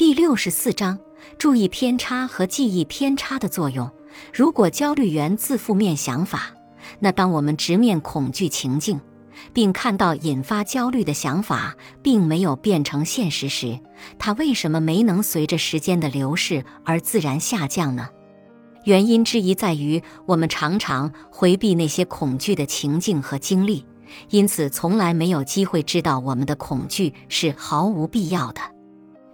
第六十四章：注意偏差和记忆偏差的作用。如果焦虑源自负面想法，那当我们直面恐惧情境，并看到引发焦虑的想法并没有变成现实时，它为什么没能随着时间的流逝而自然下降呢？原因之一在于，我们常常回避那些恐惧的情境和经历，因此从来没有机会知道我们的恐惧是毫无必要的。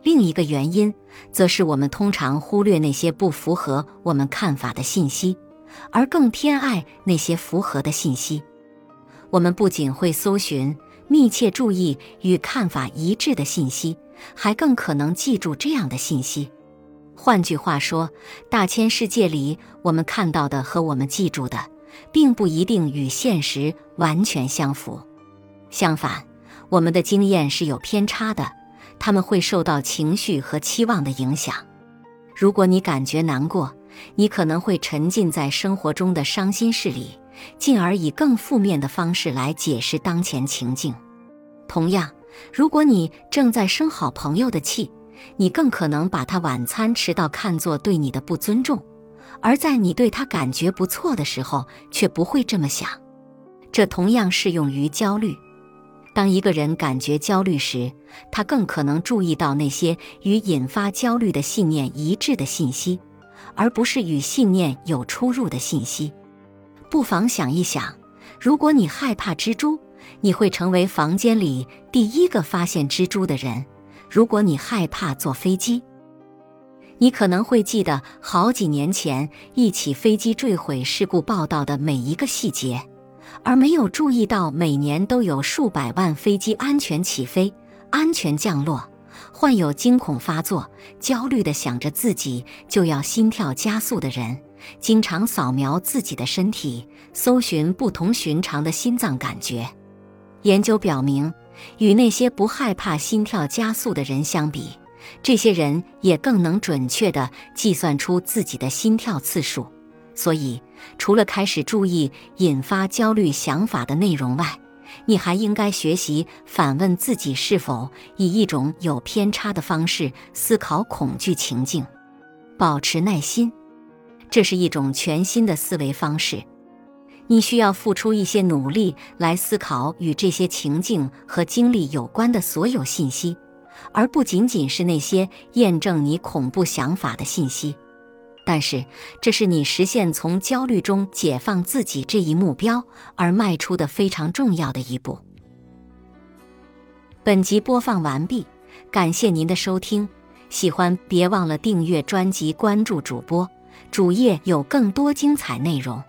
另一个原因，则是我们通常忽略那些不符合我们看法的信息，而更偏爱那些符合的信息。我们不仅会搜寻、密切注意与看法一致的信息，还更可能记住这样的信息。换句话说，大千世界里，我们看到的和我们记住的，并不一定与现实完全相符。相反，我们的经验是有偏差的，他们会受到情绪和期望的影响。如果你感觉难过，你可能会沉浸在生活中的伤心事里，进而以更负面的方式来解释当前情境。同样，如果你正在生好朋友的气，你更可能把他晚餐迟到看作对你的不尊重，而在你对他感觉不错的时候，却不会这么想。这同样适用于焦虑。当一个人感觉焦虑时，他更可能注意到那些与引发焦虑的信念一致的信息，而不是与信念有出入的信息。不妨想一想，如果你害怕蜘蛛，你会成为房间里第一个发现蜘蛛的人。如果你害怕坐飞机，你可能会记得好几年前一起飞机坠毁事故报道的每一个细节，而没有注意到每年都有数百万飞机安全起飞、安全降落。患有惊恐发作、焦虑的想着自己就要心跳加速的人，经常扫描自己的身体，搜寻不同寻常的心脏感觉。研究表明。与那些不害怕心跳加速的人相比，这些人也更能准确地计算出自己的心跳次数。所以，除了开始注意引发焦虑想法的内容外，你还应该学习反问自己是否以一种有偏差的方式思考恐惧情境。保持耐心，这是一种全新的思维方式。你需要付出一些努力来思考与这些情境和经历有关的所有信息，而不仅仅是那些验证你恐怖想法的信息。但是，这是你实现从焦虑中解放自己这一目标而迈出的非常重要的一步。本集播放完毕，感谢您的收听。喜欢别忘了订阅专辑、关注主播，主页有更多精彩内容。